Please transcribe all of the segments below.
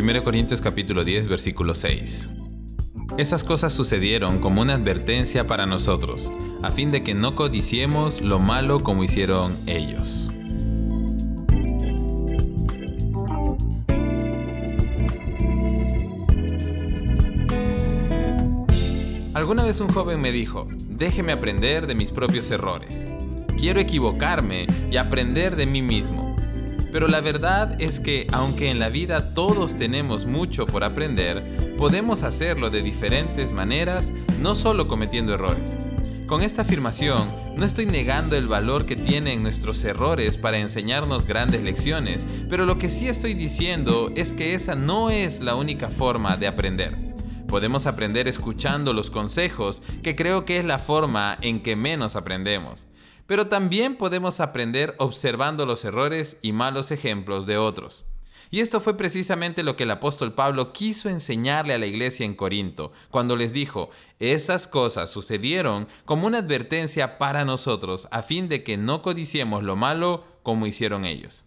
1 Corintios capítulo 10 versículo 6. Esas cosas sucedieron como una advertencia para nosotros, a fin de que no codiciemos lo malo como hicieron ellos. Alguna vez un joven me dijo, déjeme aprender de mis propios errores. Quiero equivocarme y aprender de mí mismo. Pero la verdad es que aunque en la vida todos tenemos mucho por aprender, podemos hacerlo de diferentes maneras, no solo cometiendo errores. Con esta afirmación, no estoy negando el valor que tienen nuestros errores para enseñarnos grandes lecciones, pero lo que sí estoy diciendo es que esa no es la única forma de aprender. Podemos aprender escuchando los consejos, que creo que es la forma en que menos aprendemos. Pero también podemos aprender observando los errores y malos ejemplos de otros. Y esto fue precisamente lo que el apóstol Pablo quiso enseñarle a la iglesia en Corinto, cuando les dijo, esas cosas sucedieron como una advertencia para nosotros, a fin de que no codiciemos lo malo como hicieron ellos.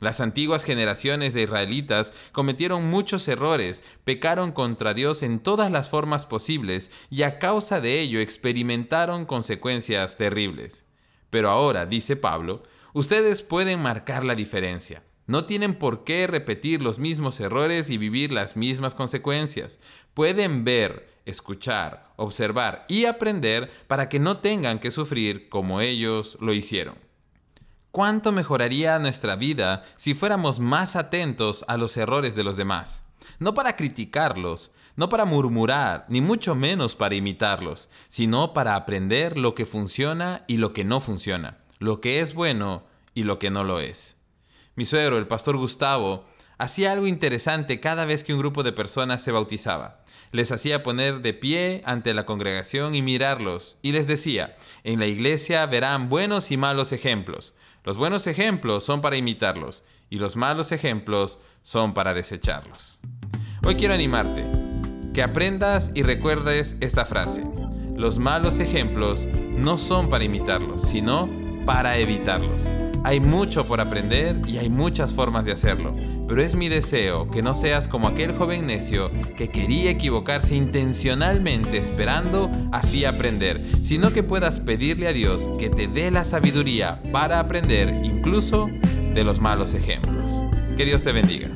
Las antiguas generaciones de israelitas cometieron muchos errores, pecaron contra Dios en todas las formas posibles y a causa de ello experimentaron consecuencias terribles. Pero ahora, dice Pablo, ustedes pueden marcar la diferencia. No tienen por qué repetir los mismos errores y vivir las mismas consecuencias. Pueden ver, escuchar, observar y aprender para que no tengan que sufrir como ellos lo hicieron. ¿Cuánto mejoraría nuestra vida si fuéramos más atentos a los errores de los demás? No para criticarlos, no para murmurar, ni mucho menos para imitarlos, sino para aprender lo que funciona y lo que no funciona, lo que es bueno y lo que no lo es. Mi suegro, el pastor Gustavo, hacía algo interesante cada vez que un grupo de personas se bautizaba. Les hacía poner de pie ante la congregación y mirarlos, y les decía, en la iglesia verán buenos y malos ejemplos. Los buenos ejemplos son para imitarlos, y los malos ejemplos son para desecharlos. Hoy quiero animarte, que aprendas y recuerdes esta frase. Los malos ejemplos no son para imitarlos, sino para evitarlos. Hay mucho por aprender y hay muchas formas de hacerlo, pero es mi deseo que no seas como aquel joven necio que quería equivocarse intencionalmente esperando así aprender, sino que puedas pedirle a Dios que te dé la sabiduría para aprender incluso de los malos ejemplos. Que Dios te bendiga.